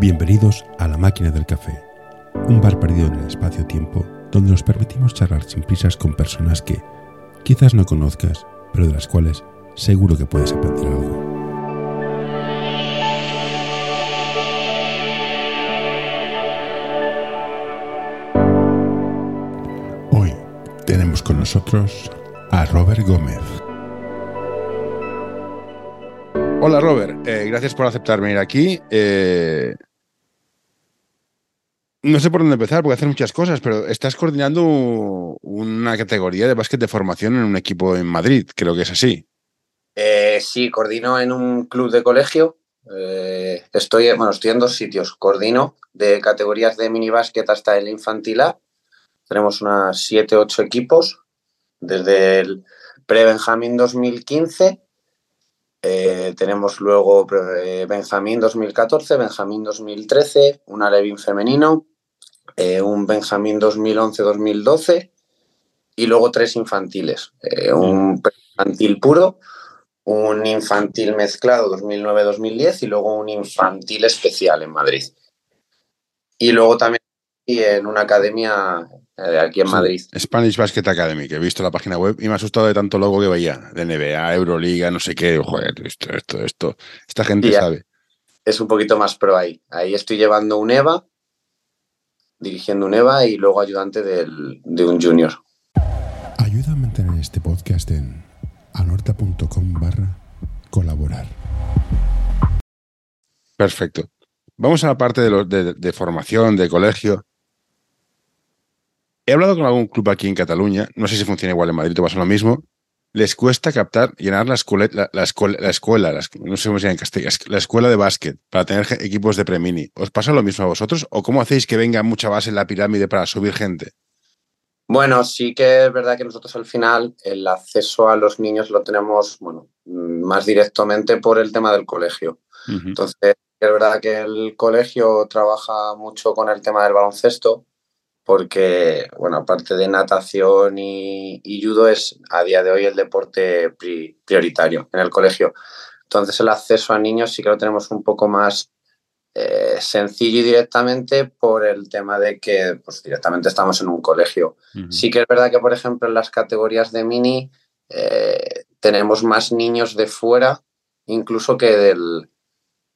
Bienvenidos a La Máquina del Café, un bar perdido en el espacio-tiempo donde nos permitimos charlar sin prisas con personas que quizás no conozcas, pero de las cuales seguro que puedes aprender algo. Hoy tenemos con nosotros a Robert Gómez. Hola Robert, eh, gracias por aceptar venir aquí. Eh, no sé por dónde empezar, porque hacer muchas cosas, pero estás coordinando una categoría de básquet de formación en un equipo en Madrid, creo que es así. Eh, sí, coordino en un club de colegio. estoy, bueno, estoy en dos sitios. Coordino de categorías de minibásquet hasta el infantil A. Tenemos unas 7, 8 equipos, desde el pre-Benjamín 2015 eh, tenemos luego eh, Benjamín 2014, Benjamín 2013, un Alevin femenino, eh, un Benjamín 2011-2012 y luego tres infantiles. un infantil puro, un infantil mezclado 2009-2010 y luego un infantil especial en Madrid. Y luego también en una academia eh, aquí en Madrid. Spanish Basket Academy, que he visto la página web y me ha asustado de tanto logo que veía, de NBA, Euroliga, no sé qué, joder, esto, esto, esto. Esta gente sabe. Es un poquito más pro ahí. Ahí estoy llevando un EVA, dirigiendo un EVA y luego ayudante de un junior. Ayuda a mantener este podcast en anorta.com barra colaborar. Perfecto. Vamos a la parte de, de formación, de colegio. He hablado con algún club aquí en Cataluña, no sé si funciona igual en Madrid, te pasa lo mismo. Les cuesta captar, llenar la escuela, la, escuela, la escuela no sé cómo se llama en castellano, la escuela de básquet para tener equipos de premini. ¿Os pasa lo mismo a vosotros o cómo hacéis que venga mucha base en la pirámide para subir gente? Bueno, sí que es verdad que nosotros al final el acceso a los niños lo tenemos, bueno, más directamente por el tema del colegio. Entonces, es verdad que el colegio trabaja mucho con el tema del baloncesto porque, bueno, aparte de natación y, judo, es a día de hoy el deporte prioritario en el colegio. Entonces el acceso a niños sí que lo tenemos un poco más eh, sencillo y directamente por el tema de que pues, directamente estamos en un colegio. Sí que es verdad que, por ejemplo, en las categorías de mini eh, tenemos más niños de fuera incluso que del,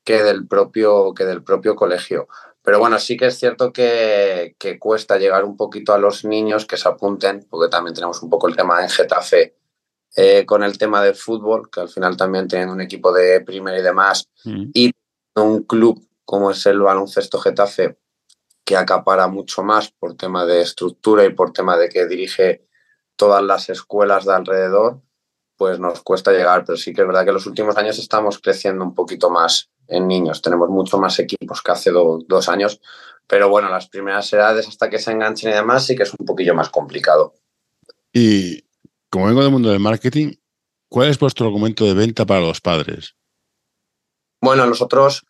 que del, propio, que del propio colegio. Pero bueno, sí que es cierto que, cuesta llegar un poquito a los niños que se apunten, porque también tenemos un poco el tema en Getafe eh, con el tema del fútbol, que al final también tienen un equipo de primera y demás, mm. y un club como es el baloncesto Getafe, que acapara mucho más por tema de estructura y por tema de que dirige todas las escuelas de alrededor, pues nos cuesta llegar. Pero sí que es verdad que en los últimos años estamos creciendo un poquito más en niños. Tenemos mucho más equipos que hace dos años, pero bueno, las primeras edades hasta que se enganchen y demás sí que es un poquillo más complicado. Y como vengo del mundo del marketing, ¿cuál es vuestro argumento de venta para los padres? Bueno, nosotros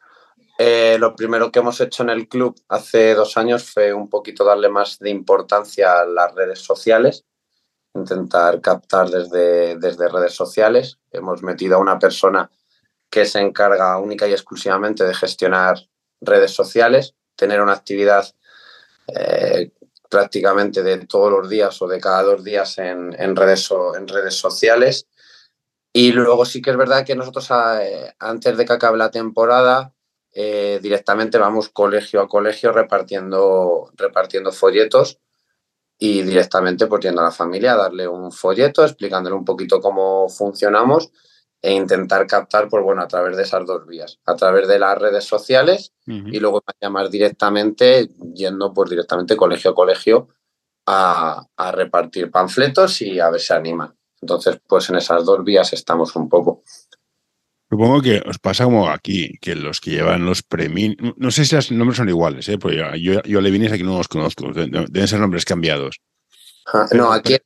eh, lo primero que hemos hecho en el club hace dos años fue un poquito darle más de importancia a las redes sociales, intentar captar desde, desde redes sociales. Hemos metido a una persona que se encarga única y exclusivamente de gestionar redes sociales, tener una actividad eh, prácticamente de todos los días o de cada dos días en, redes, en redes sociales. Y luego sí que es verdad que nosotros eh, antes de que acabe la temporada eh, directamente vamos colegio a colegio repartiendo, repartiendo folletos y directamente pues yendo a la familia a darle un folleto explicándole un poquito cómo funcionamos e intentar captar, pues bueno, a través de esas dos vías, a través de las redes sociales y luego llamar directamente, yendo pues directamente colegio a colegio a, repartir panfletos y a ver si anima. Entonces, pues en esas dos vías estamos un poco. Supongo que os pasa como aquí, que los que llevan los premios, no sé si los nombres son iguales, ¿eh? pues yo, yo, le vine aquí no los conozco, deben ser nombres cambiados. no, aquí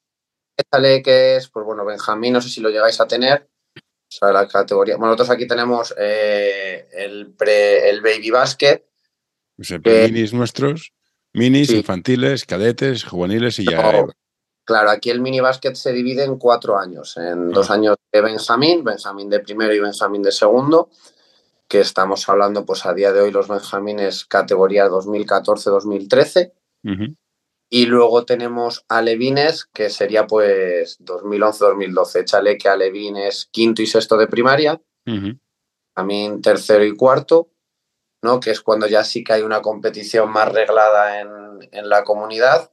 sale que es, pues bueno, Benjamín, no sé si lo llegáis a tener, la categoría. Bueno, nosotros aquí tenemos eh, el, el baby basket. minis nuestros, minis, infantiles, cadetes, juveniles y ya. claro, aquí el mini basket se divide en cuatro años. En dos ah. años de Benjamín, Benjamín de primero y Benjamín de segundo. que estamos hablando, pues a día de hoy los Benjamines categoría 2014-2013. Y luego tenemos Alevines, que sería pues 2011-2012. Échale que Alevines quinto y sexto de primaria, también tercero y cuarto, ¿no? que es cuando ya sí que hay una competición más reglada en, en la comunidad.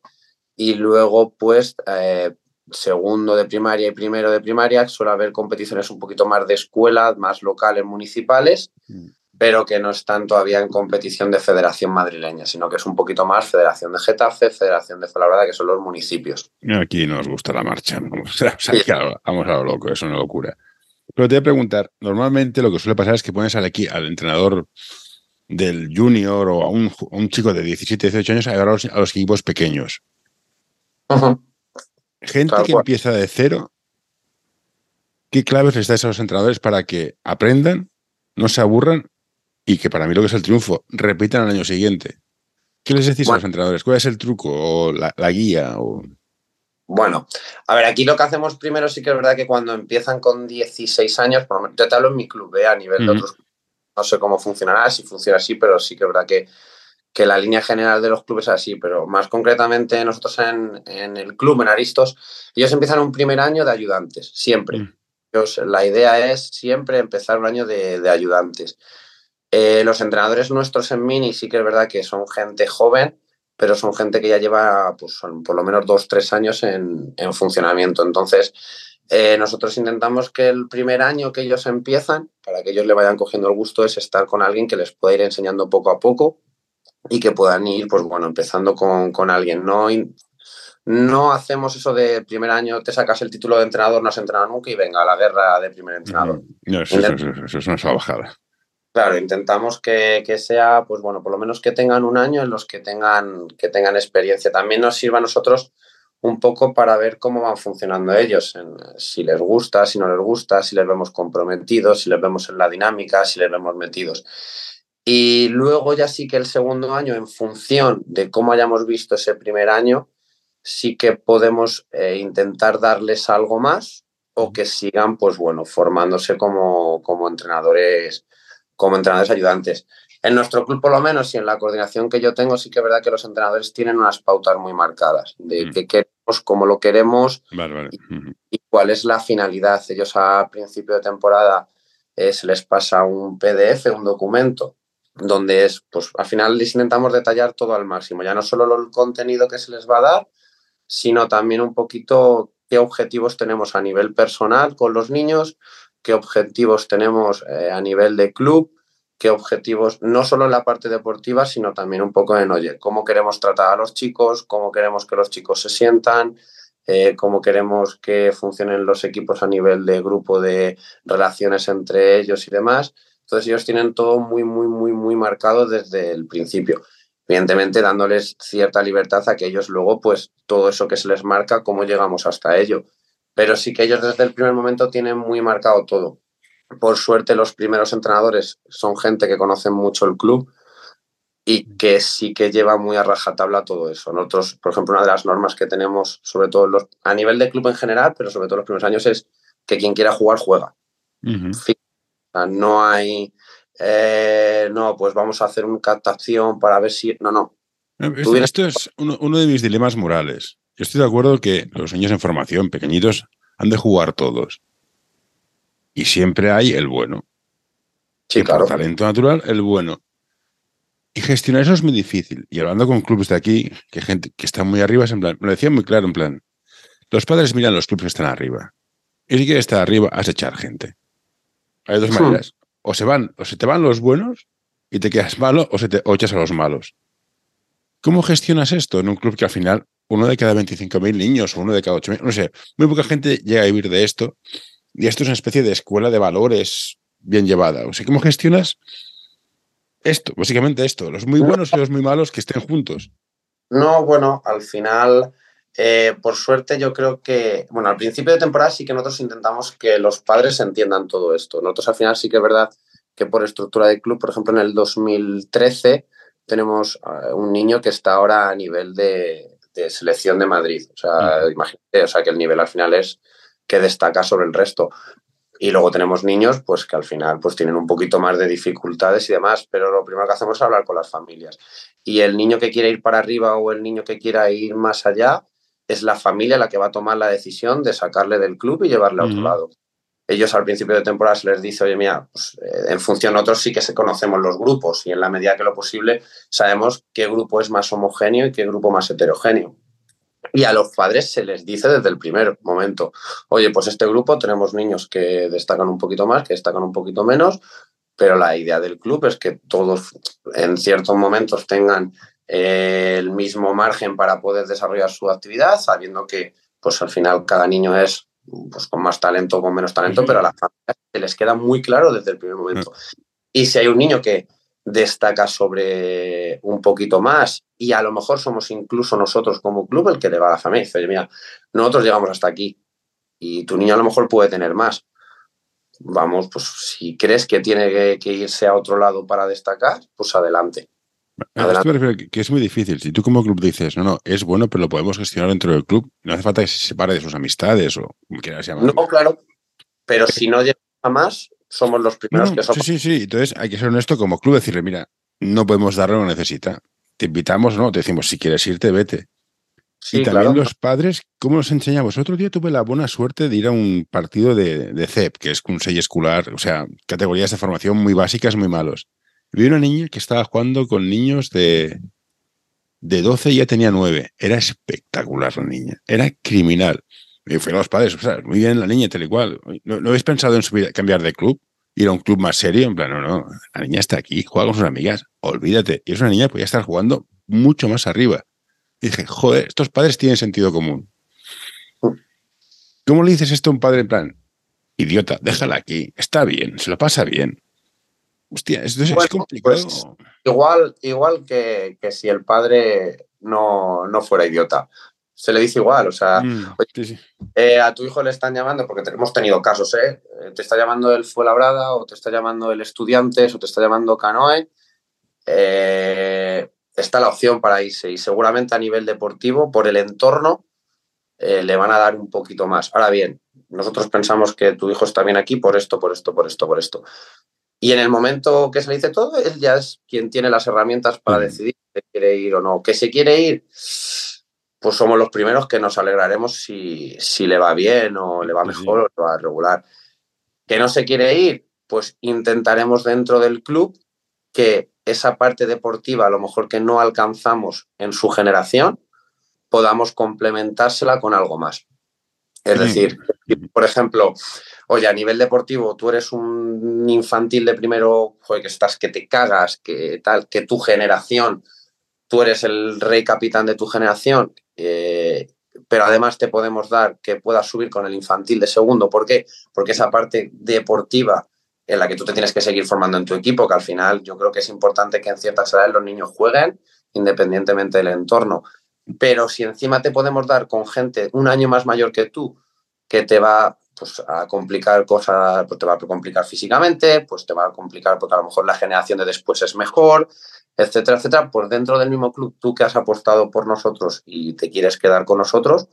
Y luego, pues, eh, segundo de primaria y primero de primaria, suele haber competiciones un poquito más de escuela, más locales, municipales, mm. Pero que no están todavía en competición de federación madrileña, sino que es un poquito más federación de Getafe, federación de Fuenlabrada, que son los municipios. Aquí nos gusta la marcha, vamos, vamos a lo loco, es una locura. Pero te voy a preguntar, normalmente lo que suele pasar es que pones al, al entrenador del junior o a un, chico de 17, 18 años a llevar a los, a los equipos pequeños. Gente que empieza de cero, ¿qué claves les dais a los entrenadores para que aprendan, no se aburran y que para mí lo que es el triunfo, repitan al año siguiente? ¿Qué les decís a los entrenadores? ¿Cuál es el truco o la, guía? O... Bueno, a ver, aquí lo que hacemos primero sí que es verdad que cuando empiezan con 16 años, yo te hablo en mi club, ¿eh? a nivel de otros no sé cómo funcionará, si funciona así, pero sí que es verdad que que la línea general de los clubes es así, pero más concretamente nosotros en, el club, en Aristos, ellos empiezan un primer año de ayudantes, siempre. Mm. la idea es siempre empezar un año de, ayudantes. Eh, los entrenadores nuestros en Mini sí que es verdad que son gente joven, pero son gente que ya lleva pues, por lo menos dos, tres años en, funcionamiento. Entonces, eh, nosotros intentamos que el primer año que ellos empiezan, para que ellos le vayan cogiendo el gusto, es estar con alguien que les pueda ir enseñando poco a poco y que puedan ir, pues bueno, empezando con, con alguien. No, no hacemos eso de primer año, te sacas el título de entrenador, no has entrenado nunca y venga a la guerra de primer entrenador. No, eso, es una salvajada. Claro, intentamos que, que, sea, pues bueno, por lo menos que tengan un año en los que tengan, que tengan experiencia. También nos sirva a nosotros un poco para ver cómo van funcionando ellos, si les gusta, si no les gusta, si les vemos comprometidos, si les vemos en la dinámica, si les vemos metidos. Y luego ya sí que el segundo año, en función de cómo hayamos visto ese primer año, sí que podemos eh, intentar darles algo más o que sigan, pues bueno, formándose como, como, entrenadores, como entrenadores ayudantes. En nuestro club, por lo menos, y en la coordinación que yo tengo, sí que es verdad que los entrenadores tienen unas pautas muy marcadas de mm. qué queremos, cómo lo queremos Y, cuál es la finalidad. Ellos a principio de temporada eh, se les pasa un PDF, un documento, donde es, pues al final les intentamos detallar todo al máximo, ya no solo el contenido que se les va a dar, sino también un poquito qué objetivos tenemos a nivel personal con los niños, qué objetivos tenemos eh, a nivel de club, qué objetivos, no solo en la parte deportiva, sino también un poco en, oye, cómo queremos tratar a los chicos, cómo queremos que los chicos se sientan, eh, cómo queremos que funcionen los equipos a nivel de grupo de relaciones entre ellos y demás. Entonces ellos tienen todo muy, muy, muy, muy marcado desde el principio. Evidentemente dándoles cierta libertad a que ellos luego, pues todo eso que se les marca, cómo llegamos hasta ello. Pero sí que ellos desde el primer momento tienen muy marcado todo. Por suerte los primeros entrenadores son gente que conoce mucho el club y que sí que lleva muy a rajatabla todo eso. Nosotros, por ejemplo, una de las normas que tenemos, sobre todo los, a nivel de club en general, pero sobre todo los primeros años, es que quien quiera jugar, juega no hay, eh, no, pues vamos a hacer una captación para ver si, no, no. Esto, es uno, de mis dilemas morales. Yo estoy de acuerdo que los niños en formación, pequeñitos, han de jugar todos. Y siempre hay el bueno. Sí, claro. talento natural, el bueno. Y gestionar eso es muy difícil. Y hablando con clubes de aquí, que gente que está muy arriba, es en plan, me lo decía muy claro, en plan, los padres miran los clubes que están arriba. Y si quieres estar arriba, has de echar gente. Hay dos hmm. maneras. O se van, o se te van los buenos y te quedas malo, o se te echas a los malos. ¿Cómo gestionas esto en un club que al final uno de cada 25.000 niños o uno de cada 8.000, no sé, muy poca gente llega a vivir de esto y esto es una especie de escuela de valores bien llevada. O sea, ¿cómo gestionas esto? Básicamente esto, los muy buenos y los muy malos que estén juntos. No, bueno, al final eh, por suerte, yo creo que, bueno, al principio de temporada sí que nosotros intentamos que los padres entiendan todo esto. Nosotros al final sí que es verdad que por estructura de club, por ejemplo, en el 2013 tenemos eh, un niño que está ahora a nivel de, selección de Madrid. O sea, imagínate, o sea, que el nivel al final es que destaca sobre el resto. Y luego tenemos niños pues que al final pues tienen un poquito más de dificultades y demás, pero lo primero que hacemos es hablar con las familias. Y el niño que quiere ir para arriba o el niño que quiera ir más allá, es la familia la que va a tomar la decisión de sacarle del club y llevarle a otro lado. Ellos al principio de temporada se les dice, oye, mira, pues, eh, en función nosotros sí que se conocemos los grupos y en la medida que lo posible sabemos qué grupo es más homogéneo y qué grupo más heterogéneo. Y a los padres se les dice desde el primer momento, oye, pues este grupo tenemos niños que destacan un poquito más, que destacan un poquito menos, pero la idea del club es que todos en ciertos momentos tengan eh, el mismo margen para poder desarrollar su actividad, sabiendo que pues al final cada niño es pues, con más talento o con menos talento, pero a las familias se les queda muy claro desde el primer momento. Y si hay un niño que destaca sobre un poquito más y a lo mejor somos incluso nosotros como club el que le va a la familia. Dice, oye, mira, nosotros llegamos hasta aquí y tu niño a lo mejor puede tener más. Vamos, pues si crees que tiene que irse a otro lado para destacar, pues adelante. Que, que es muy difícil. Si tú como club dices, no, no, es bueno, pero lo podemos gestionar dentro del club, no hace falta que se separe de sus amistades o como quieras llamarlo. No, claro. Pero si no llega a más, somos los primeros que somos. Sí, sí, sí. Entonces hay que ser honesto como club, decirle, mira, no podemos darle lo que necesita. Te invitamos, ¿no? Te decimos, si quieres irte, vete. y también los padres, ¿cómo nos enseñamos? Otro día tuve la buena suerte de ir a un partido de, de CEP, que es un sello escolar, o sea, categorías de formación muy básicas, muy malos. Vi una niña que estaba jugando con niños de, de 12 y ya tenía 9. Era espectacular la niña. Era criminal. Me fueron los padres, o sea, muy bien la niña, tal y cual. ¿No, ¿No, habéis pensado en subir, cambiar de club? Ir a un club más serio? En plan, no, no, la niña está aquí, juega con sus amigas, olvídate. Y es una niña que podía estar jugando mucho más arriba. Y dije, joder, estos padres tienen sentido común. ¿Cómo le dices esto a un padre en plan? Idiota, déjala aquí, está bien, se lo pasa bien. Hostia, es, es complicado. Pues, igual igual que, que, si el padre no, no, fuera idiota. Se le dice igual, o sea, mm, oye, sí, sí. Eh, a tu hijo le están llamando, porque hemos tenido casos, ¿eh? Te está llamando el Fuenlabrada, o te está llamando el Estudiantes, o te está llamando Canoe. Eh, está la opción para irse, y seguramente a nivel deportivo, por el entorno, eh, le van a dar un poquito más. Ahora bien, nosotros pensamos que tu hijo está bien aquí por esto, por esto, por esto, por esto. Y en el momento que se le dice todo, él ya es quien tiene las herramientas para decidir si quiere ir o no. Que se quiere ir, pues somos los primeros que nos alegraremos si, si le va bien o le va mejor o le va regular. Que no se quiere ir, pues intentaremos dentro del club que esa parte deportiva, a lo mejor que no alcanzamos en su generación, podamos complementársela con algo más. Es decir, por ejemplo, oye, a nivel deportivo, tú eres un infantil de primero, joder, que estás, que te cagas, que tal, que tu generación, tú eres el rey capitán de tu generación, eh, pero además te podemos dar que puedas subir con el infantil de segundo. ¿Por qué? Porque esa parte deportiva en la que tú te tienes que seguir formando en tu equipo, que al final yo creo que es importante que en ciertas edades los niños jueguen independientemente del entorno. Pero si encima te podemos dar con gente un año más mayor que tú, que te va pues, a complicar cosas, pues te va a complicar físicamente, pues te va a complicar porque a lo mejor la generación de después es mejor, etcétera, etcétera, pues dentro del mismo club, tú que has apostado por nosotros y te quieres quedar con nosotros,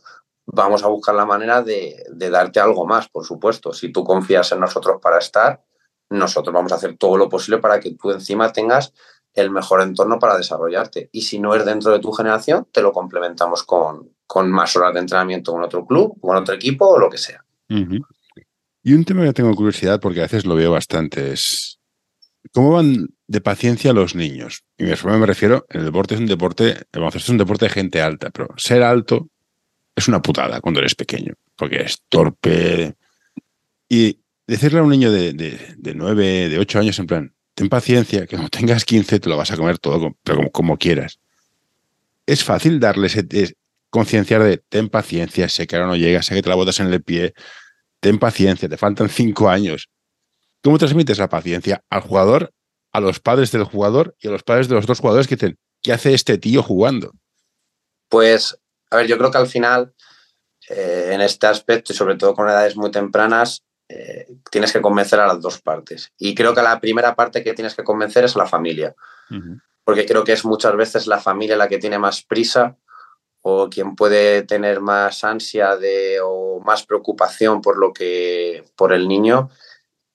vamos a buscar la manera de, darte algo más, por supuesto. Si tú confías en nosotros para estar, nosotros vamos a hacer todo lo posible para que tú encima tengas el mejor entorno para desarrollarte. Y si no es dentro de tu generación, te lo complementamos con, más horas de entrenamiento con otro club, con otro equipo o lo que sea. Y un tema que tengo curiosidad porque a veces lo veo bastante es cómo van de paciencia los niños. Y me refiero, el deporte es un deporte, el baloncesto es un deporte de gente alta, pero ser alto es una putada cuando eres pequeño, porque es torpe. Y decirle a un niño de, de, de 9, de 8 años en plan, ten paciencia, que cuando tengas 15 te lo vas a comer todo, pero como, como quieras. Es fácil darles, concienciar de ten paciencia, sé que ahora no llega, sé que te la botas en el pie, ten paciencia, te faltan cinco años. ¿Cómo transmites la paciencia al jugador, a los padres del jugador y a los padres de los otros jugadores que dicen, ¿qué hace este tío jugando? Pues, a ver, yo creo que al final, eh, en este aspecto y sobre todo con edades muy tempranas, eh, tienes que convencer a las dos partes. Y creo que la primera parte que tienes que convencer es a la familia. Uh -huh. Porque creo que es muchas veces la familia la que tiene más prisa o quien puede tener más ansia de o o más preocupación por lo que por el niño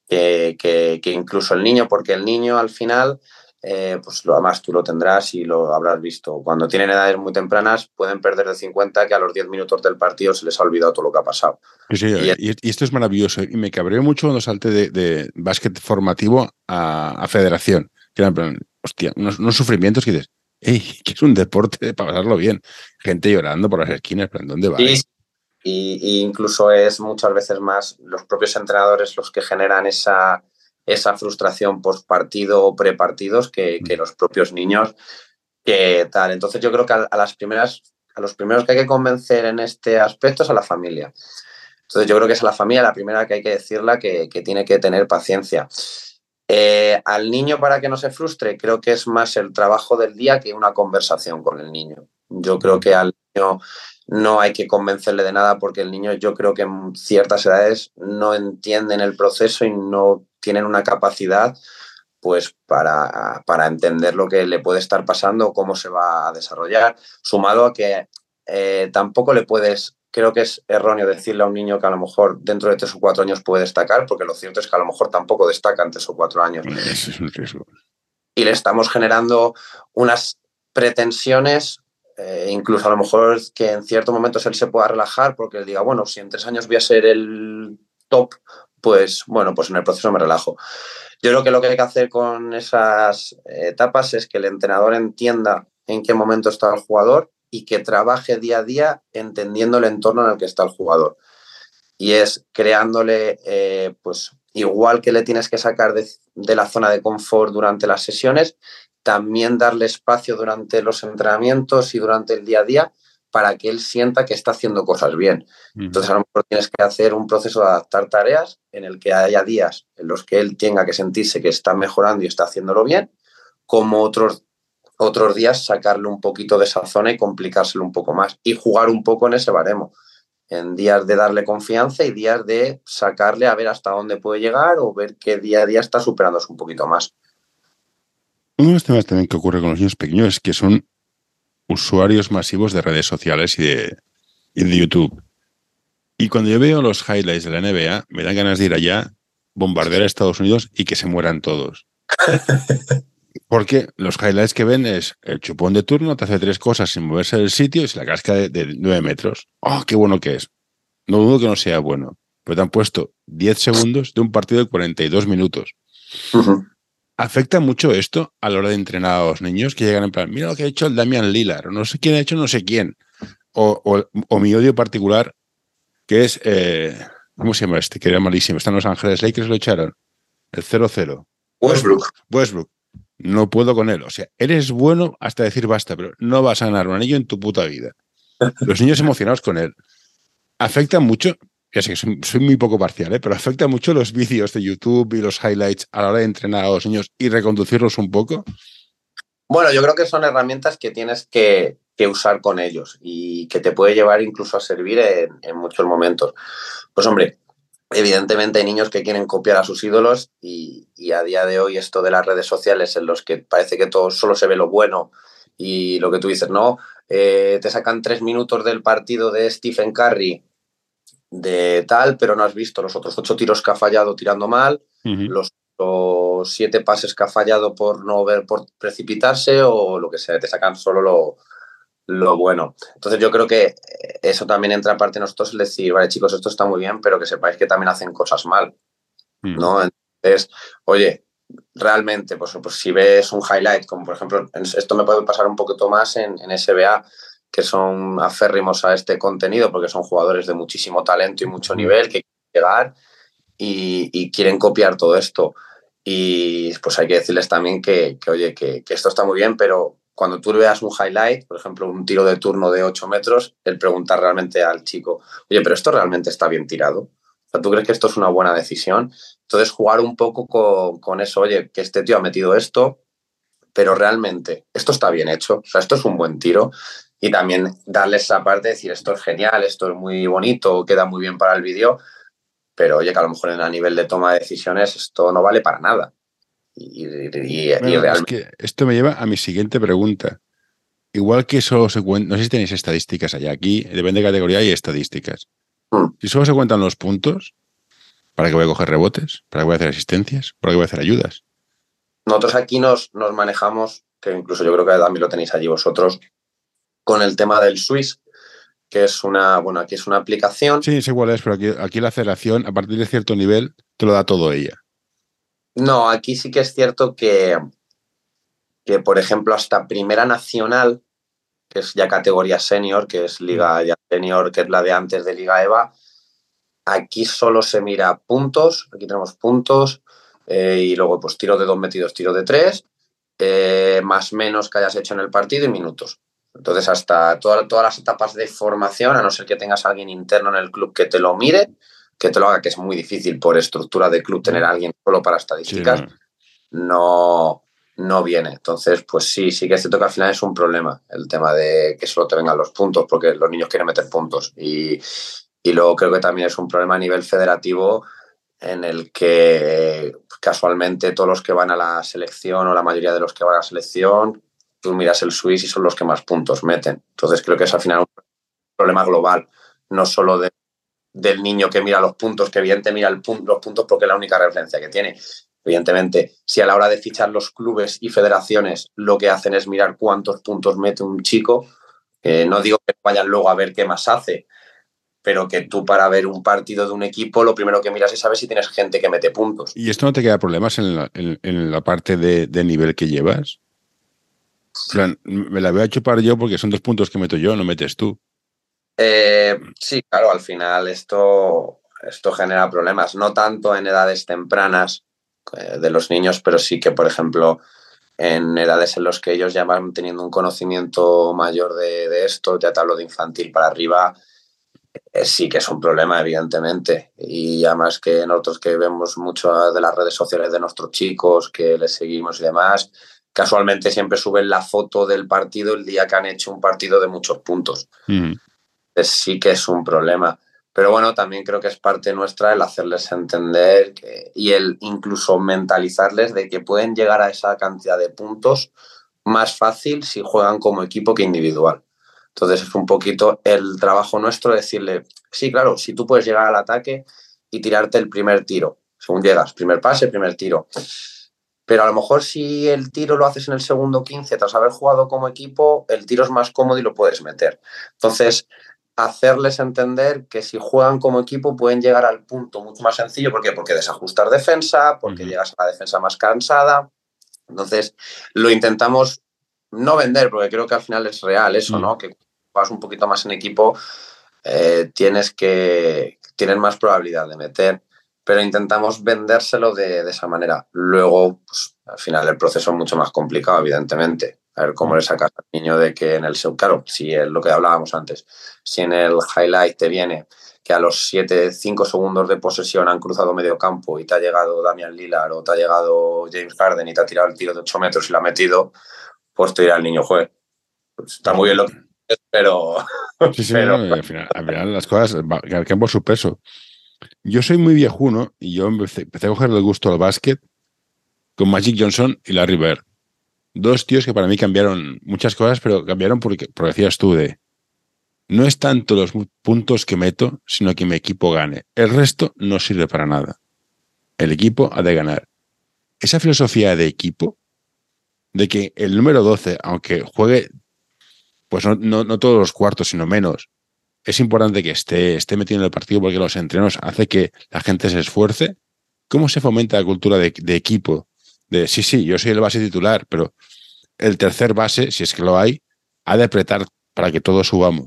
que, que, incluso el niño, porque el niño al final, eh, pues lo además tú lo tendrás y lo habrás visto. Cuando tienen edades muy tempranas pueden perder de 50 que a los 10 minutos del partido se les ha olvidado todo lo que ha pasado. y, esto es maravilloso. Y me cabreó mucho cuando salte de, de básquet formativo a, federación. Que eran, hostia, unos, sufrimientos que dices, ¡ey! Que es un deporte para pasarlo bien. Gente llorando por las esquinas, ¿pero dónde va? Y, incluso es muchas veces más los propios entrenadores los que generan esa, esa frustración post partido o prepartidos que, que los propios niños que tal. Entonces yo creo que a, las primeras, a los primeros que hay que convencer en este aspecto es a la familia. Entonces yo creo que es a la familia la primera que hay que decirla que, que tiene que tener paciencia. Eh, al niño para que no se frustre, creo que es más el trabajo del día que una conversación con el niño. Yo creo que al niño no hay que convencerle de nada porque el niño yo creo que en ciertas edades no entienden el proceso y no tienen una capacidad pues para, para entender lo que le puede estar pasando, cómo se va a desarrollar, sumado a que eh, tampoco le puedes, creo que es erróneo decirle a un niño que a lo mejor dentro de tres o cuatro años puede destacar, porque lo cierto es que a lo mejor tampoco destaca en tres o cuatro años. es un riesgo. Y le estamos generando unas pretensiones eh, incluso a lo mejor que en ciertos momentos él se pueda relajar porque él diga, bueno, si en tres años voy a ser el top, pues bueno, pues en el proceso me relajo. Yo creo que lo que hay que hacer con esas etapas es que el entrenador entienda en qué momento está el jugador y que trabaje día a día entendiendo el entorno en el que está el jugador. Y es creándole, eh, pues igual que le tienes que sacar de, de la zona de confort durante las sesiones, también darle espacio durante los entrenamientos y durante el día a día para que él sienta que está haciendo cosas bien. Entonces, a lo mejor tienes que hacer un proceso de adaptar tareas en el que haya días en los que él tenga que sentirse que está mejorando y está haciéndolo bien, como otros, otros días sacarle un poquito de esa zona y complicárselo un poco más y jugar un poco en ese baremo. En días de darle confianza y días de sacarle a ver hasta dónde puede llegar o ver qué día a día está superándose un poquito más. Uno de los temas también que ocurre con los niños pequeños es que son usuarios masivos de redes sociales y de, de YouTube. Y cuando yo veo los highlights de la NBA, me dan ganas de ir allá, bombardear a Estados Unidos y que se mueran todos. Porque los highlights que ven es el chupón de turno, te hace tres cosas sin moverse del sitio y se la casca de, nueve metros. ¡Oh, qué bueno que es! No dudo que no sea bueno, pero te han puesto 10 segundos de un partido de 42 minutos. ¿Afecta mucho esto a la hora de entrenar a los niños que llegan en plan, mira lo que ha hecho el Damian Lillard, o no sé quién ha hecho no sé quién? O, mi odio particular, que es, eh, ¿cómo se llama este? Que era malísimo. Están Los Ángeles Lakers, lo echaron. El 0-0. Westbrook. Westbrook. No puedo con él. O sea, eres bueno hasta decir basta, pero no vas a ganar un anillo en tu puta vida. Los niños emocionados con él. ¿Afecta mucho? Ya que soy, muy poco parcial, ¿eh? pero afecta mucho los vídeos de YouTube y los highlights a la hora de entrenar a los niños y reconducirlos un poco. Bueno, yo creo que son herramientas que tienes que, usar con ellos y que te puede llevar incluso a servir en, muchos momentos. Pues hombre, evidentemente hay niños que quieren copiar a sus ídolos y, a día de hoy esto de las redes sociales en los que parece que todo solo se ve lo bueno y lo que tú dices, no, eh, te sacan tres minutos del partido de Stephen Curry de tal, pero no has visto los otros ocho tiros que ha fallado tirando mal, los, siete pases que ha fallado por no ver, por precipitarse o lo que sea, te sacan solo lo, lo bueno. Entonces yo creo que eso también entra a parte de nosotros el decir, vale chicos, esto está muy bien, pero que sepáis que también hacen cosas mal, ¿no? Entonces, oye, realmente, pues, pues, si ves un highlight, como por ejemplo, esto me puede pasar un poquito más en, en SBA, que son aférrimos a este contenido porque son jugadores de muchísimo talento y mucho nivel que quieren llegar y, quieren copiar todo esto. Y pues hay que decirles también que, oye, que, esto está muy bien, pero cuando tú veas un highlight, por ejemplo, un tiro de turno de 8 metros, el preguntar realmente al chico, oye, pero esto realmente está bien tirado. O sea, ¿tú crees que esto es una buena decisión? Entonces, jugar un poco con, con eso, oye, que este tío ha metido esto, pero realmente esto está bien hecho, o sea, esto es un buen tiro y también darles esa parte de decir esto es genial, esto es muy bonito, queda muy bien para el vídeo, pero oye, que a lo mejor a nivel de toma de decisiones esto no vale para nada. Y, realmente... esto me lleva a mi siguiente pregunta. Igual que eso se cuenta, no sé si tenéis estadísticas allá, aquí depende de categoría y estadísticas. Mm. Si solo se cuentan los puntos, ¿para qué voy a coger rebotes? ¿Para qué voy a hacer asistencias? ¿Para qué voy a hacer ayudas? Nosotros aquí nos, nos manejamos, que incluso yo creo que también lo tenéis allí vosotros, con el tema del Swiss, que es una, bueno, aquí es una aplicación. Sí, sé cuál es, pero aquí, aquí la aceleración, a partir de cierto nivel, te lo da todo ella. No, aquí sí que es cierto que, que, por ejemplo, hasta Primera Nacional, que es ya categoría senior, que es Liga mm. ya Senior, que es la de antes de Liga EVA, aquí solo se mira puntos, aquí tenemos puntos, eh, y luego pues tiro de dos metidos, tiro de tres, eh, más menos que hayas hecho en el partido y minutos. Entonces, hasta todas las etapas de formación, a no ser que tengas a alguien interno en el club que te lo mire, que te lo haga, que es muy difícil por estructura de club tener a alguien solo para estadísticas, no, no viene. Entonces, pues sí, sí que es cierto que al final es un problema el tema de que solo te vengan los puntos, porque los niños quieren meter puntos. Y, y luego creo que también es un problema a nivel federativo en el que casualmente todos los que van a la selección o la mayoría de los que van a la selección tú miras el Swiss y son los que más puntos meten. Entonces creo que es al final un problema global, no solo de, del niño que mira los puntos, que evidentemente mira los puntos porque es la única referencia que tiene. Evidentemente, si a la hora de fichar los clubes y federaciones lo que hacen es mirar cuántos puntos mete un chico, no digo que vayan luego a ver qué más hace, pero que tú para ver un partido de un equipo lo primero que miras es saber si tienes gente que mete puntos. ¿Y esto no te queda problemas en la, parte de, de, nivel que llevas? Me la voy a chupar yo porque son dos puntos que meto yo, no metes tú. Eh, sí, claro, al final esto, esto genera problemas, no tanto en edades tempranas eh, de los niños, pero sí que, por ejemplo, en edades en las que ellos ya van teniendo un conocimiento mayor de, esto, ya te hablo de infantil para arriba, eh, sí que es un problema, evidentemente. Y además que nosotros que vemos mucho de las redes sociales de nuestros chicos, que les seguimos y demás, casualmente siempre suben la foto del partido el día que han hecho un partido de muchos puntos. sí que es un problema. Pero bueno, también creo que es parte nuestra el hacerles entender y el incluso mentalizarles de que pueden llegar a esa cantidad de puntos más fácil si juegan como equipo que individual. Entonces es un poquito el trabajo nuestro decirle, sí, claro, si tú puedes llegar al ataque y tirarte el primer tiro, según llegas, primer pase, primer tiro pero a lo mejor si el tiro lo haces en el segundo 15 tras haber jugado como equipo, el tiro es más cómodo y lo puedes meter. Entonces, hacerles entender que si juegan como equipo pueden llegar al punto mucho más sencillo. ¿Por qué? Porque desajustar defensa, porque llegas a la defensa más cansada. Entonces, lo intentamos no vender, porque creo que al final es real eso, ¿no? Que vas un poquito más en equipo, eh, tienes que tienes más probabilidad de meter pero intentamos vendérselo de, esa manera. Luego, pues, al final, el proceso es mucho más complicado, evidentemente. A ver cómo le sacas al niño de que en el claro, si es lo que hablábamos antes, si en el highlight te viene que a los 7, 5 segundos de posesión han cruzado medio campo y te ha llegado Damian Lillard o te ha llegado James Harden y te ha tirado el tiro de 8 metros y lo ha metido, pues te dirá el niño, juez. Pues está muy bien lo que pero. Sí, sí, al, final, al, final, las cosas que por su peso. Yo soy muy viejuno y yo empecé, a coger el gusto al básquet con Magic Johnson y Larry Bird. Dos tíos que para mí cambiaron muchas cosas, pero cambiaron porque, porque decías tú de, no es tanto los puntos que meto, sino que mi equipo gane. El resto no sirve para nada. El equipo ha de ganar. Esa filosofía de equipo, de que el número 12, aunque juegue, pues no, no todos los cuartos, sino menos, es importante que esté, esté metido en el partido porque los entrenos hace que la gente se esfuerce. ¿Cómo se fomenta la cultura de, equipo? De sí, sí, yo soy el base titular, pero el tercer base, si es que lo hay, ha de apretar para que todos subamos.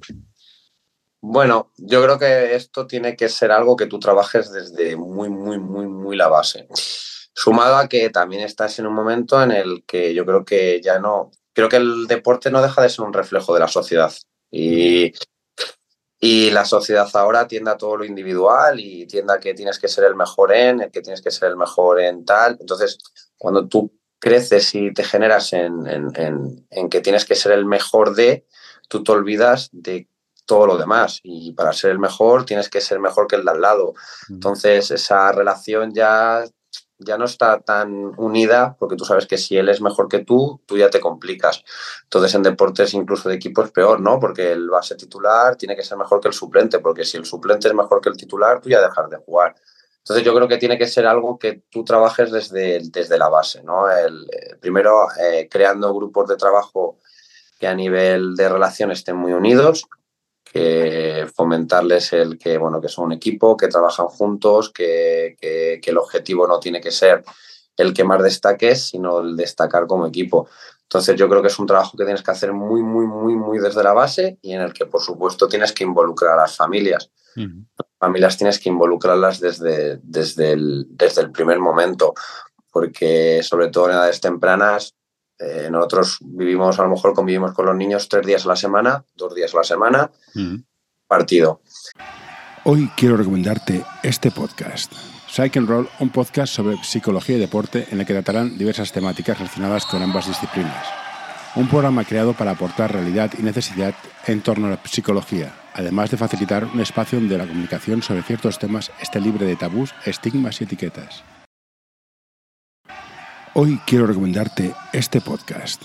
Bueno, yo creo que esto tiene que ser algo que tú trabajes desde muy, muy, muy, muy la base. Sumado a que también estás en un momento en el que yo creo que ya no, creo que el deporte no deja de ser un reflejo de la sociedad. Y y la sociedad ahora tiende a todo lo individual y tiende a que tienes que ser el mejor en, el que tienes que ser el mejor en tal. Entonces, cuando tú creces y te generas en, en, que tienes que ser el mejor de, tú te olvidas de todo lo demás. Y para ser el mejor tienes que ser mejor que el de al lado. Entonces, esa relación ya ya no está tan unida porque tú sabes que si él es mejor que tú, tú ya te complicas. Entonces en deportes incluso de equipo es peor, ¿no? Porque el base titular tiene que ser mejor que el suplente, porque si el suplente es mejor que el titular, tú ya dejas de jugar. Entonces yo creo que tiene que ser algo que tú trabajes desde, desde la base, ¿no? El, eh, primero eh, creando grupos de trabajo que a nivel de relación estén muy unidos, que fomentarles el que, bueno, que son un equipo, que trabajan juntos, que, el objetivo no tiene que ser el que más destaques, sino el destacar como equipo. Entonces yo creo que es un trabajo que tienes que hacer muy, muy, muy, muy desde la base y en el que, por supuesto, tienes que involucrar a las familias. Las familias tienes que involucrarlas desde, desde, el, desde el primer momento, porque sobre todo en edades tempranas eh, nosotros vivimos, a lo mejor convivimos con los niños tres días a la semana, dos días a la semana, partido. Hoy quiero recomendarte este podcast. Psych and Roll, un podcast sobre psicología y deporte en el que tratarán diversas temáticas relacionadas con ambas disciplinas. Un programa creado para aportar realidad y necesidad en torno a la psicología, además de facilitar un espacio donde la comunicación sobre ciertos temas esté libre de tabús, estigmas y etiquetas. Hoy quiero recomendarte este podcast.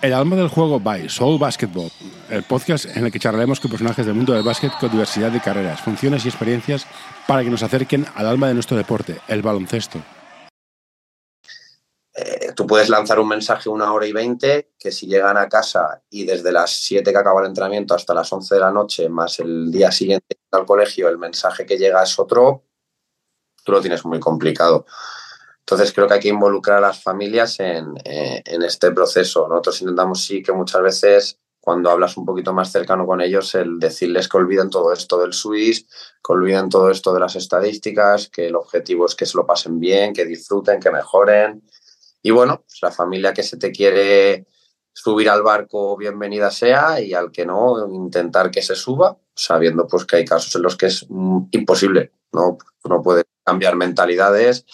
El alma del juego by Soul Basketball, el podcast en el que charlaremos con personajes del mundo del básquet con diversidad de carreras, funciones y experiencias para que nos acerquen al alma de nuestro deporte, el baloncesto. Eh, tú puedes lanzar un mensaje una hora y veinte que si llegan a casa y desde las 7 que acaba el entrenamiento hasta las 11 de la noche, más el día siguiente al colegio, el mensaje que llega es otro, tú lo tienes muy complicado. Entonces creo que hay que involucrar a las familias en, eh, este proceso. Nosotros intentamos sí que muchas veces cuando hablas un poquito más cercano con ellos, el decirles que olviden todo esto del Swiss, que olviden todo esto de las estadísticas, que el objetivo es que se lo pasen bien, que disfruten, que mejoren. Y bueno, pues la familia que se te quiere subir al barco, bienvenida sea, y al que no, intentar que se suba, sabiendo pues que hay casos en los que es mm, imposible, no, no puede cambiar mentalidades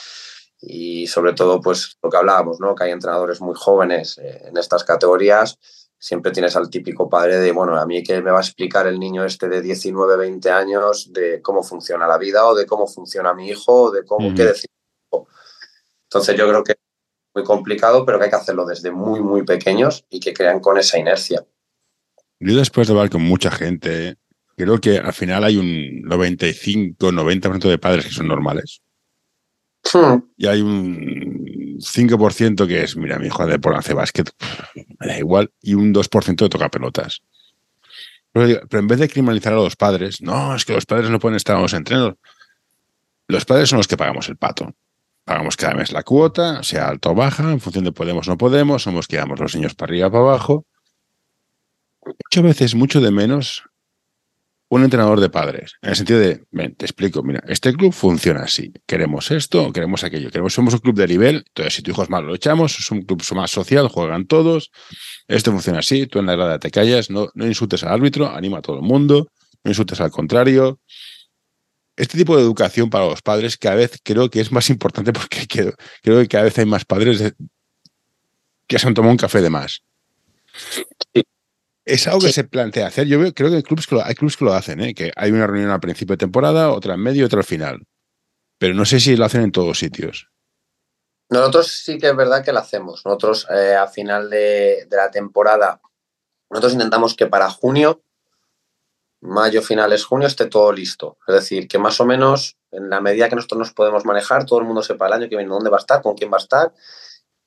y sobre todo pues lo que hablábamos, ¿no? que hay entrenadores muy jóvenes eh, en estas categorías, siempre tienes al típico padre de, bueno, a mí que me va a explicar el niño este de 19, 20 años de cómo funciona la vida o de cómo funciona mi hijo o de cómo, qué decir. Entonces yo creo que es muy complicado, pero que hay que hacerlo desde muy, muy pequeños y que crean con esa inercia. Yo después de hablar con mucha gente, creo que al final hay un 95, 90% de padres que son normales. Hmm. Y hay un 5% que es, mira, mi hijo de por hace básquet, me da igual, y un 2% de toca pelotas. Pero, en vez de criminalizar a los padres, no, es que los padres no pueden estar en los entrenos. Los padres son los que pagamos el pato. Pagamos cada mes la cuota, sea alto o baja, en función de podemos o no podemos, somos que damos los niños para arriba para abajo. Muchas veces, mucho de menos, un entrenador de padres, en el sentido de, ven, te explico, mira, este club funciona así, queremos esto, queremos aquello, queremos, somos un club de nivel, entonces si tu hijo es malo, lo echamos, es un club más social, juegan todos, esto funciona así, tú en la grada te callas, no, no insultes al árbitro, anima a todo el mundo, no insultes al contrario. Este tipo de educación para los padres cada vez creo que es más importante porque creo, que cada vez hay más padres que se han tomado un café de más. Es algo que se plantea hacer. Yo creo que hay clubes que lo, hay clubes que lo hacen, ¿eh? que hay una reunión al principio de temporada, otra en medio y otra al final. Pero no sé si lo hacen en todos sitios. Nosotros sí que es verdad que lo hacemos. Nosotros eh, a final de, la temporada, nosotros intentamos que para junio, mayo, finales, junio, esté todo listo. Es decir, que más o menos en la medida que nosotros nos podemos manejar, todo el mundo sepa el año que viene dónde va a estar, con quién va a estar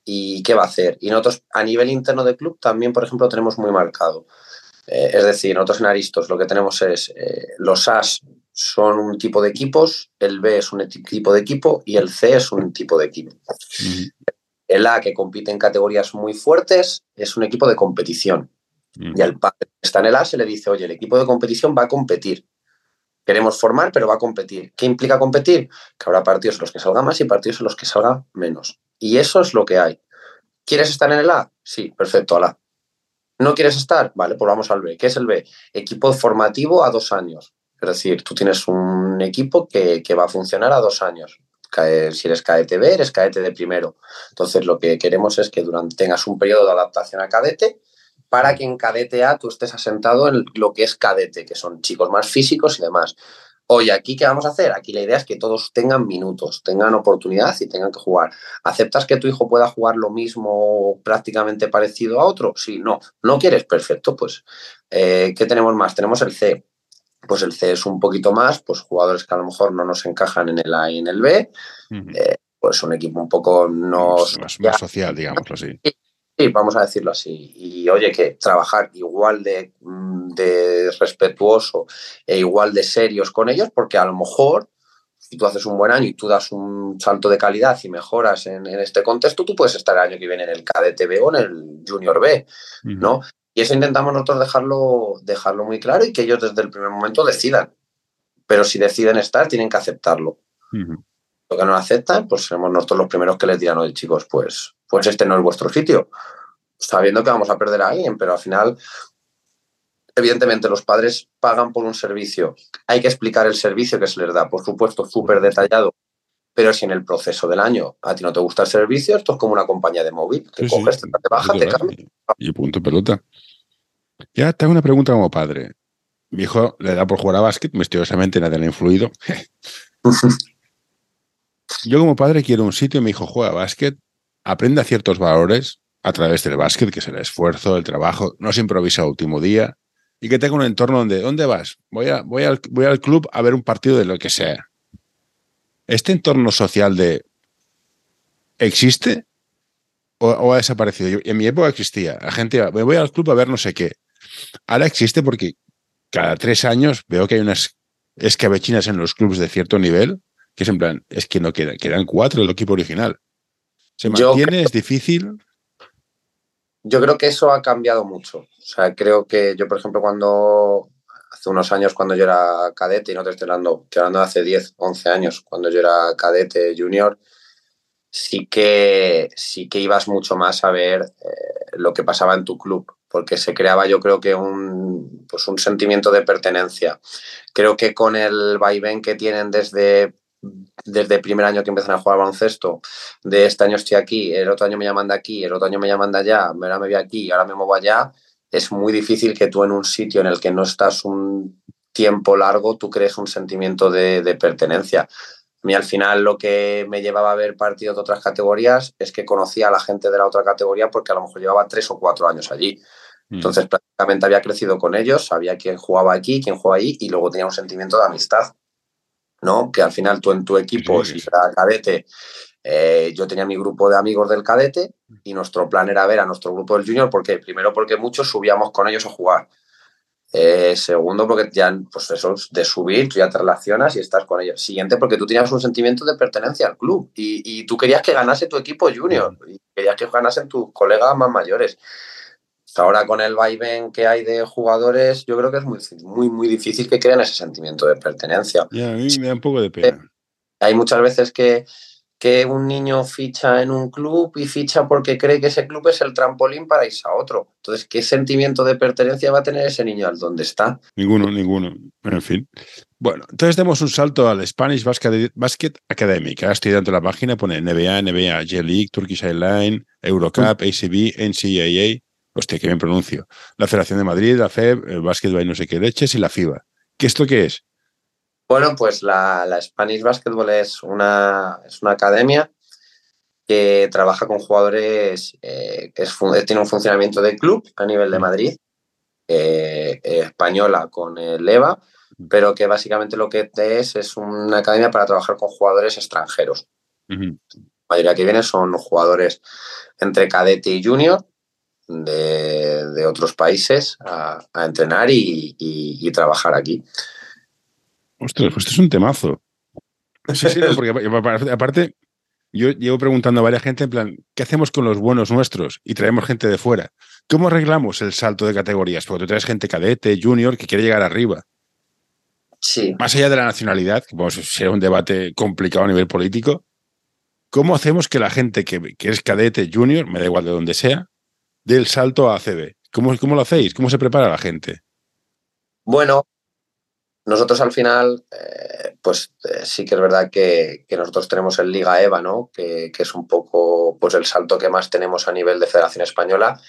y qué va a hacer. Y nosotros a nivel interno de club también, por ejemplo, tenemos muy marcado. Eh, es decir, nosotros en Aristos lo que tenemos es eh, los As son un tipo de equipos, el B es un tipo de equipo y el C es un tipo de equipo. El A, que compite en categorías muy fuertes, es un equipo de competición. Y al padre que está en el A se le dice, oye, el equipo de competición va a competir. Queremos formar, pero va a competir. ¿Qué implica competir? Que habrá partidos en los que salga más y partidos en los que salga menos. Y eso es lo que hay. ¿Quieres estar en el A? Sí, perfecto, al A. ¿No quieres estar? Vale, pues vamos al B. ¿Qué es el B? Equipo formativo a dos años. Es decir, tú tienes un equipo que, va a funcionar a dos años. Si eres cadete B, eres cadete de primero. Entonces, lo que queremos es que durante tengas un periodo de adaptación a cadete para que en cadete A tú estés asentado en lo que es cadete, que son chicos más físicos y demás. Oye, aquí qué vamos a hacer? Aquí la idea es que todos tengan minutos, tengan oportunidad y tengan que jugar. ¿Aceptas que tu hijo pueda jugar lo mismo prácticamente parecido a otro? Sí, no. ¿No quieres? Perfecto, pues. Eh, ¿Qué tenemos más? Tenemos el C. Pues el C es un poquito más, pues jugadores que a lo mejor no nos encajan en el A y en el B. Eh, pues un equipo un poco no... Más, social, digámoslo así. Sí, vamos a decirlo así. Y oye, que trabajar igual de, mm, de, respetuoso e igual de serios con ellos, porque a lo mejor si tú haces un buen año y tú das un salto de calidad y mejoras en, este contexto, tú puedes estar el año que viene en el cadete B o en el Junior B, ¿no? Y eso intentamos nosotros dejarlo, dejarlo muy claro y que ellos desde el primer momento decidan. Pero si deciden estar, tienen que aceptarlo. Lo que no aceptan, pues seremos nosotros los primeros que les digan, oye chicos, pues pues este no es vuestro sitio, sabiendo que vamos a perder a alguien, pero al final, evidentemente, los padres pagan por un servicio. Hay que explicar el servicio que se les da, por supuesto, súper detallado. Pero si en el proceso del año a ti no te gusta el servicio, esto es como una compañía de móvil. Te coges, te, bajas, te cambias. Y punto pelota. Ya tengo una pregunta como padre. Mi hijo le da por jugar a básquet, misteriosamente nadie le ha influido. Yo como padre quiero un sitio, mi hijo juega a básquet, aprenda ciertos valores a través del básquet, que es el esfuerzo, el trabajo, no se improvisa a último día, y que tenga un entorno donde, ¿dónde vas? Voy, a, voy, al, voy al club a ver un partido de lo que sea. ¿Este entorno social de existe o, ha desaparecido? en mi época existía. La gente iba, voy al club a ver no sé qué. Ahora existe porque cada tres años veo que hay unas escabechinas en los clubes de cierto nivel, que es en plan, es que no quedan, quedan cuatro del equipo original. ¿Se mantiene? ¿Es difícil? Yo creo que eso ha cambiado mucho. O sea, creo que yo, por ejemplo, cuando hace unos años, cuando yo era cadete, y no te estoy hablando, estoy hablando de hace 10, 11 años, cuando yo era cadete junior, sí que, sí que ibas mucho más a ver eh, lo que pasaba en tu club, porque se creaba yo creo que un, pues un sentimiento de pertenencia. Creo que con el vaivén que tienen desde desde el primer año que empiezan a jugar baloncesto, de este año estoy aquí, el otro año me llaman de aquí, el otro año me llaman de allá, ahora me voy aquí, ahora me muevo allá, es muy difícil que tú en un sitio en el que no estás un tiempo largo, tú crees un sentimiento de, pertenencia. A mí al final lo que me llevaba a ver partidos de otras categorías es que conocía a la gente de la otra categoría porque a lo mejor llevaba tres o cuatro años allí. Mm. Entonces prácticamente había crecido con ellos, sabía quién jugaba aquí, quién jugaba ahí y luego tenía un sentimiento de amistad. ¿No? Que al final tú en tu equipo, si era cadete, eh, yo tenía mi grupo de amigos del cadete y nuestro plan era ver a nuestro grupo del junior, porque primero porque muchos subíamos con ellos a jugar. Eh, segundo, porque ya, pues eso, de subir, tú ya te relacionas y estás con ellos. Siguiente, porque tú tenías un sentimiento de pertenencia al club y, y tú querías que ganase tu equipo junior y querías que ganasen tus colegas más mayores ahora con el vaivén que hay de jugadores, yo creo que es muy, muy, muy difícil que creen ese sentimiento de pertenencia. Y a mí me da un poco de pena. Hay muchas veces que, que un niño ficha en un club y ficha porque cree que ese club es el trampolín para irse a otro. Entonces, ¿qué sentimiento de pertenencia va a tener ese niño al donde está? Ninguno, ninguno. En fin. Bueno, entonces demos un salto al Spanish Basket, Basket ahora estoy dando la página, pone NBA, NBA, J-League, Turkish Airlines, Eurocup, ACB, NCAA, hostia, que bien pronuncio, la Federación de Madrid, la FEB, el Básquetbol y no sé qué leches y la FIBA. ¿Qué esto qué es? Bueno, pues la, Spanish Basketball es una, es una academia que trabaja con jugadores, eh, que tiene un funcionamiento de club a nivel de Madrid, eh, española con el EVA, pero que básicamente lo que es es una academia para trabajar con jugadores extranjeros. La mayoría que viene son jugadores entre cadete y junior, de, otros países a, entrenar y, trabajar aquí. Ostras, pues esto es un temazo. Sí, sí, porque aparte, yo llevo preguntando a varias gente en plan, ¿qué hacemos con los buenos nuestros? Y traemos gente de fuera. ¿Cómo arreglamos el salto de categorías? Porque tú traes gente cadete, junior, que quiere llegar arriba. Sí. Más allá de la nacionalidad, que pues, ser un debate complicado a nivel político, ¿cómo hacemos que la gente que, que es cadete, junior, me da igual de donde sea, del salto a ACB? ¿Cómo, cómo lo hacéis? ¿Cómo se prepara la gente? Bueno, nosotros al final, eh, pues eh, sí que es verdad que, nosotros tenemos el Liga EVA, ¿no? Que, es un poco pues el salto que más tenemos a nivel de Federación Española,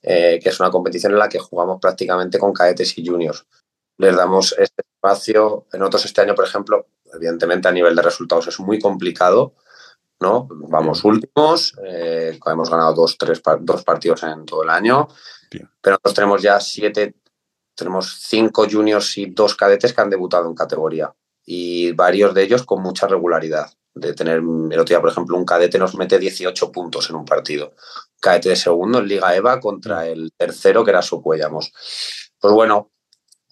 eh, que es una competición en la que jugamos prácticamente con cadetes y juniors. Les damos este espacio. En otros este año, por ejemplo, evidentemente a nivel de resultados es muy complicado, ¿no? Vamos últimos, eh, hemos ganado dos, tres, dos partidos en todo el año, pero nosotros tenemos ya siete, tenemos cinco juniors y dos cadetes que han debutado en categoría y varios de ellos con mucha regularidad. De tener, el otro día, por ejemplo, un cadete nos mete 18 puntos en un partido. cadete de segundo en Liga EVA contra el tercero, que era Socuellamos. Pues bueno,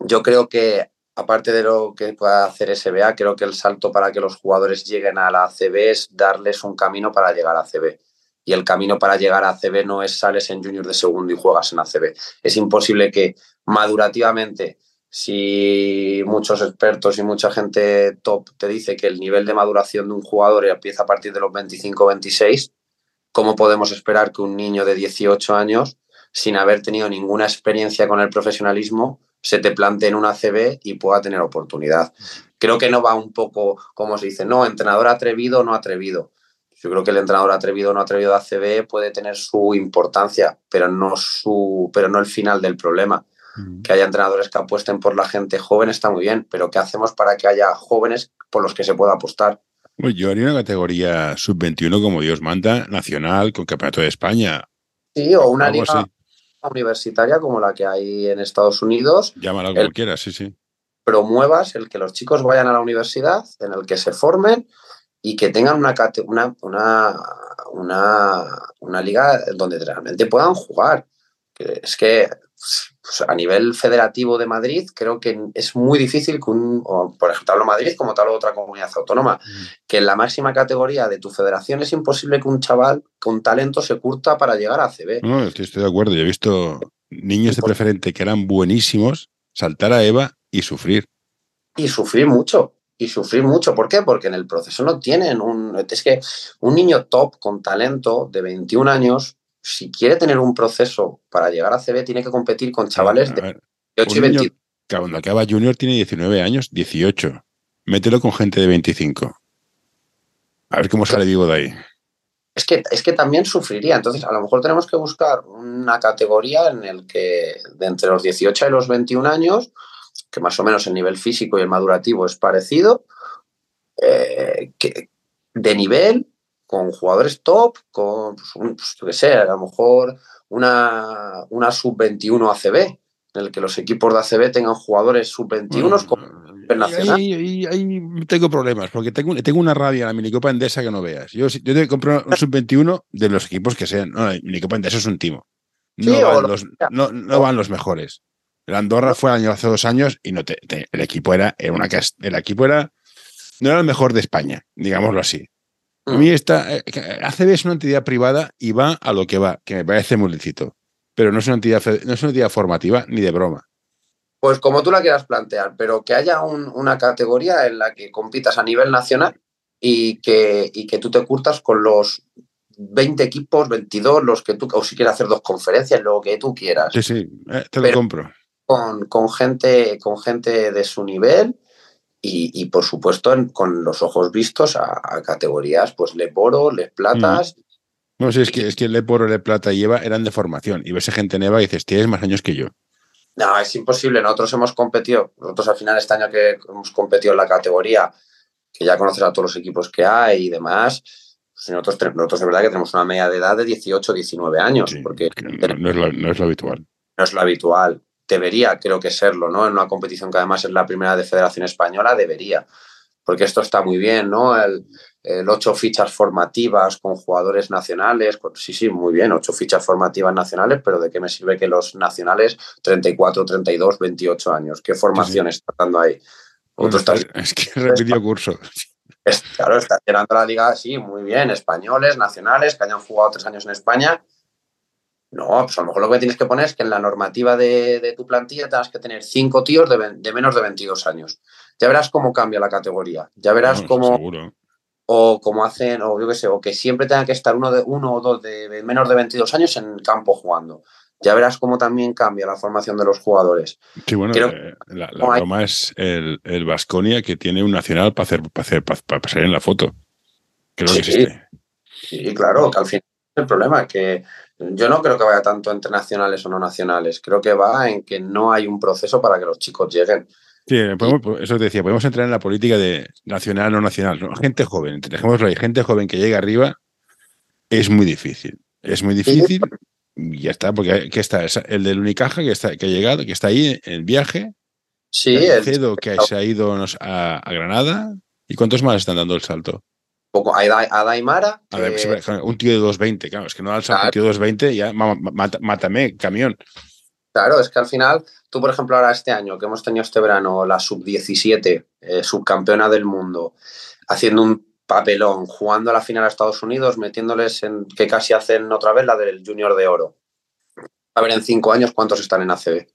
yo creo que aparte de lo que pueda hacer SBA, creo que el salto para que los jugadores lleguen a la ACB es darles un camino para llegar a ACB. Y el camino para llegar a ACB no es sales en junior de segundo y juegas en ACB. Es imposible que madurativamente, si muchos expertos y mucha gente top te dice que el nivel de maduración de un jugador empieza a partir de los 25-26, ¿cómo podemos esperar que un niño de 18 años, sin haber tenido ninguna experiencia con el profesionalismo, se te plantee en una CB y pueda tener oportunidad. Creo que no va un poco, como se dice, no, entrenador atrevido o no atrevido. Yo creo que el entrenador atrevido o no atrevido de ACB puede tener su importancia, pero no, su, pero no el final del problema. Que haya entrenadores que apuesten por la gente joven está muy bien, pero ¿qué hacemos para que haya jóvenes por los que se pueda apostar? Pues yo haría una categoría sub-21 como Dios manda, nacional, con campeonato de España. Sí, o una liga, universitaria como la que hay en Estados Unidos. Llámala como quieras, sí, sí. Promuevas el que los chicos vayan a la universidad, en el que se formen y que tengan una, una, una, una, una liga donde realmente puedan jugar. Es que pues, a nivel federativo de Madrid, creo que es muy difícil que un, por ejemplo, hablo Madrid como tal otra comunidad autónoma, mm. que en la máxima categoría de tu federación es imposible que un chaval con talento se curta para llegar a CB. No, estoy, de acuerdo. Yo he visto niños de preferente que eran buenísimos saltar a Eva y sufrir. Y sufrir mucho. Y sufrir mucho. ¿Por qué? Porque en el proceso no tienen un. Es que un niño top con talento de 21 años si quiere tener un proceso para llegar a CB, tiene que competir con chavales de 8 y 22. Cuando acaba Junior tiene 19 años, 18. Mételo con gente de 25. A ver cómo sale Diego de ahí. Es que, es que también sufriría. Entonces, a lo mejor tenemos que buscar una categoría en el que de entre los 18 y los 21 años, que más o menos el nivel físico y el madurativo es parecido, eh, que, de nivel con jugadores top, con, pues, pues, yo qué sé, a lo mejor una, una sub-21 ACB, en el que los equipos de ACB tengan jugadores sub-21 con internacional. Ahí, ahí, tengo problemas, porque tengo, tengo una rabia en la minicopa endesa que no veas. Yo, yo te compro un sub-21 de los equipos que sean. No, la minicopa endesa es un timo. No, van, los, no, van los mejores. El Andorra fue año, hace dos años y no te, el equipo era, era una el equipo era no era el mejor de España, digámoslo así. A mí esta, eh, ACB es una entidad privada y va a lo que va, que me parece muy lícito. Pero no es una entidad, no es una entidad formativa ni de broma. Pues como tú la quieras plantear, pero que haya una categoría en la que compitas a nivel nacional y que, y que tú te curtas con los 20 equipos, 22, los que tú, o si quieres hacer dos conferencias, lo que tú quieras. Sí, sí, eh, te lo compro. Con, con, gente, con gente de su nivel y, por supuesto con los ojos vistos a, categorías, pues Leporo, Les Platas. Mm. No sé, es que, es que Leporo, Le Plata y Eva eran de formación y ves a gente en Eva y dices, tienes más años que yo. No, es imposible. Nosotros hemos competido, nosotros al final este año que hemos competido en la categoría, que ya conoces a todos los equipos que hay y demás, pues nosotros, nosotros es verdad que tenemos una media de edad de 18, 19 años. porque no, es lo, no es lo habitual. No es lo habitual debería, creo que serlo, ¿no? En una competición que además es la primera de Federación Española, debería. Porque esto está muy bien, ¿no? El, ocho fichas formativas con jugadores nacionales. Pues sí, sí, muy bien, ocho fichas formativas nacionales, pero ¿de qué me sirve que los nacionales 34, 32, 28 años? ¿Qué formación está dando ahí? es que repitió curso. claro, está llenando la liga, sí, muy bien, españoles, nacionales, que hayan jugado tres años en España no, pues a lo mejor lo que tienes que poner es que en la normativa de, tu plantilla tengas que tener cinco tíos de, menos de 22 años. Ya verás cómo cambia la categoría. Ya verás cómo. O como hacen, o yo qué sé, o que siempre tenga que estar uno, de, uno o dos de, menos de 22 años en el campo jugando. Ya verás cómo también cambia la formación de los jugadores. Sí, bueno, eh, la, broma es el, el Vasconia que tiene un nacional para hacer, para hacer, para, pasar en la foto. Creo que existe. Sí, claro, que al final es el problema, que yo no creo que vaya tanto entre nacionales o no nacionales. Creo que va en que no hay un proceso para que los chicos lleguen. Sí, eso te decía, podemos entrar en la política de nacional o no nacional. Gente joven, dejémoslo ahí, gente joven que llega arriba es muy difícil. Es muy difícil y ya está, porque ¿qué está? El del Unicaja que, está, que ha llegado, que está ahí en viaje. Sí, el Cedo que se ha ido a, Granada. ¿Y cuántos más están dando el salto? Poco, a, Daimara. un tío de 220, claro, es que no el salto, un tío de 220, ya mátame, camión. Claro, es que al final, tú, por ejemplo, ahora este año que hemos tenido este verano la sub-17, eh, subcampeona del mundo, haciendo un papelón, jugando a la final a Estados Unidos, metiéndoles en que casi hacen otra vez la del Junior de Oro. A ver, en cinco años, ¿cuántos están en ACB?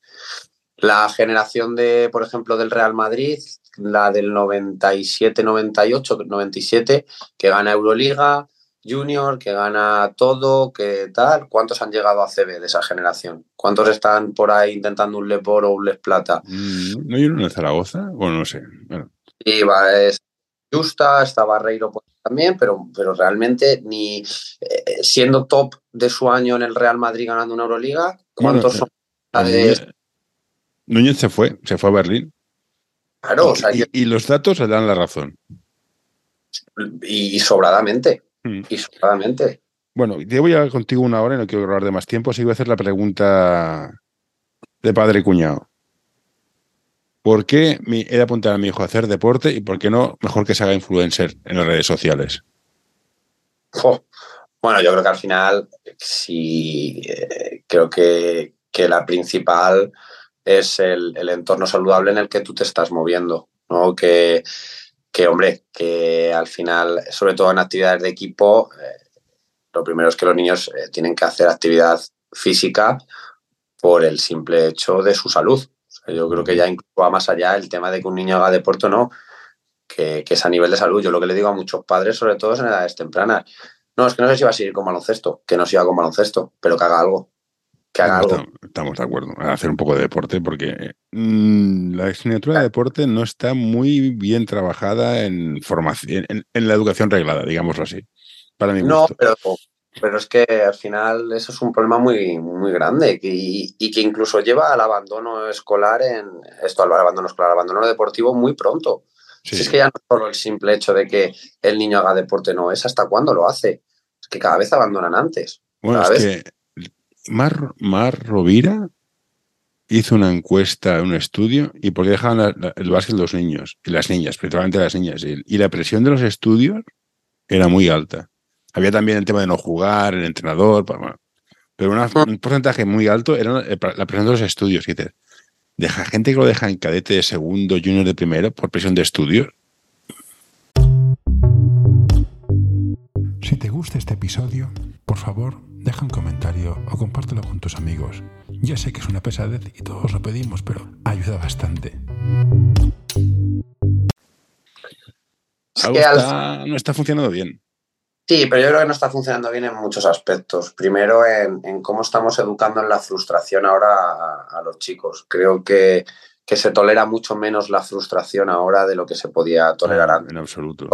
La generación de, por ejemplo, del Real Madrid, la del 97, 98, 97, que gana Euroliga, Junior, que gana todo, que tal. ¿Cuántos han llegado a CB de esa generación? ¿Cuántos están por ahí intentando un Lepor o un Les Plata? Mm, ¿No hay uno en Zaragoza? Bueno, no sé. Bueno. Y va, es Justa, está Barreiro también, pero, pero realmente ni eh, siendo top de su año en el Real Madrid ganando una Euroliga, ¿cuántos son? Eh, Núñez, se fue, se fue a Berlín. Claro, y, los datos le dan la razón. Y sobradamente. Mm. Y sobradamente. Bueno, llevo ya contigo una hora y no quiero hablar de más tiempo, así voy a hacer la pregunta de padre y cuñado. ¿Por qué he de apuntar a mi hijo a hacer deporte y por qué no mejor que se haga influencer en las redes sociales? Bueno, yo creo que al final sí, eh, creo que, la principal es el, entorno saludable en el que tú te estás moviendo, ¿no? Que, que hombre, que al final, sobre todo en actividades de equipo, eh, lo primero es que los niños eh, tienen que hacer actividad física por el simple hecho de su salud. yo creo que ya va más allá el tema de que un niño haga deporte o no, que, es a nivel de salud. Yo lo que le digo a muchos padres, sobre todo en edades tempranas, no, es que no sé si va a seguir con baloncesto, que no siga con baloncesto, pero que haga algo. Estamos de acuerdo, a hacer un poco de deporte, porque mm, la asignatura de deporte no está muy bien trabajada en formación, en, la educación reglada, digámoslo así. Para mí. No, pero, pero, es que al final eso es un problema muy, muy grande y, que incluso lleva al abandono escolar en esto, al abandono escolar, al abandono deportivo muy pronto. Si es que ya no solo el simple hecho de que el niño haga deporte, no, es hasta cuándo lo hace. Es que cada vez abandonan antes. Bueno, es que Mar, Mar Rovira hizo una encuesta, un estudio, y por qué dejaban el básquet los niños y las niñas, principalmente las niñas. Y, la presión de los estudios era muy alta. Había también el tema de no jugar, el entrenador, pero un porcentaje muy alto era la presión de los estudios. Y deja gente que lo deja en cadete de segundo, junior de primero, por presión de estudios. Si te gusta este episodio, por favor, deja un comentario o compártelo con tus amigos. Ya sé que es una pesadez y todos lo pedimos, pero ayuda bastante. no está funcionando bien. Sí, pero yo creo que no está funcionando bien en muchos aspectos. Primero, en, cómo estamos educando en la frustración ahora a, los chicos. Creo que, que, se tolera mucho menos la frustración ahora de lo que se podía tolerar antes. En absoluto.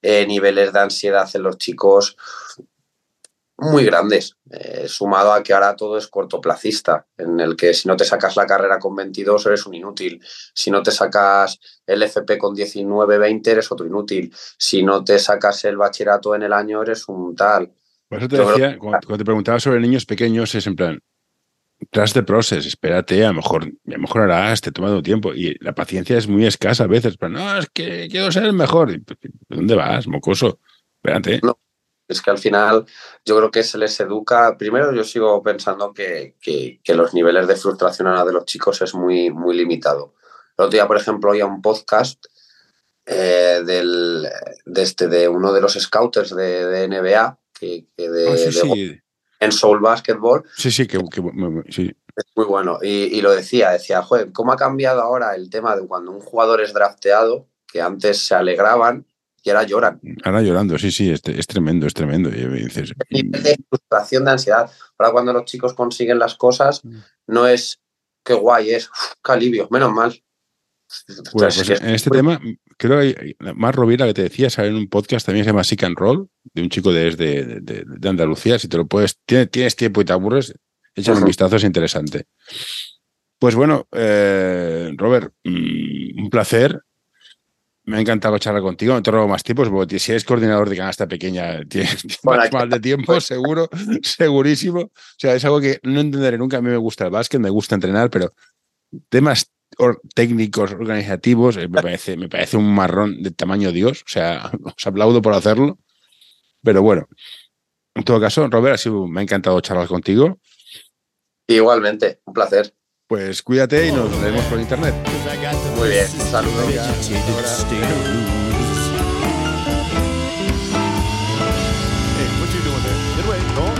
Eh, niveles de ansiedad en los chicos muy grandes, eh, sumado a que ahora todo es cortoplacista, en el que si no te sacas la carrera con 22 eres un inútil, si no te sacas el FP con 19, 20 eres otro inútil, si no te sacas el bachillerato en el año eres un tal. Por eso te decía, cuando, te preguntaba sobre niños pequeños, es en plan, tras de proceso, espérate, a lo mejor mejorarás, te toma tu tiempo. Y la paciencia es muy escasa a veces, pero no, es que quiero ser el mejor. ¿Dónde vas, mocoso? Espérate. No, es que al final yo creo que se les educa. Primero, yo sigo pensando que, los niveles de frustración ahora de los chicos es muy, muy limitado. El otro día, por ejemplo, oía un podcast eh, del, de, este, de uno de los scouters de, NBA, que, de, ah, en Soul Basketball. Sí, sí, que, sí. Es muy bueno. Y, lo decía, decía, joder, ¿cómo ha cambiado ahora el tema de cuando un jugador es drafteado, que antes se alegraban y ahora lloran. Ahora llorando, sí, sí, es, es tremendo, es tremendo. Y dices, de frustración, de ansiedad. Ahora cuando los chicos consiguen las cosas, mm. no es qué guay, es qué alivio, menos mal. Pues, pues en este tema, creo que más Rovira que te decía, sale en un podcast también se llama Sick and Roll, de un chico de, de, de, Andalucía. Si te lo puedes, tienes, tiempo y te aburres, echa un vistazo, es interesante. Pues bueno, eh, Robert, mm, un placer. Me ha encantado charlar contigo. No te robo más tiempos, porque si eres coordinador de canasta pequeña, tienes más, de tiempo, seguro, segurísimo. O sea, es algo que no entenderé nunca. A mí me gusta el básquet, me gusta entrenar, pero temas técnicos, organizativos, eh, me parece, me parece un marrón de tamaño Dios. O sea, os aplaudo por hacerlo. Pero bueno, en todo caso, Robert, ha sido, me ha encantado charlar contigo. Igualmente, un placer. Pues cuídate y nos vemos por internet. Muy bien, saludos.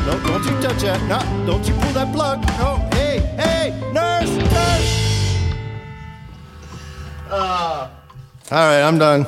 No, don't you touch that. No, don't you pull that plug. No, hey, hey, nurse, nurse. Uh. All right, I'm done.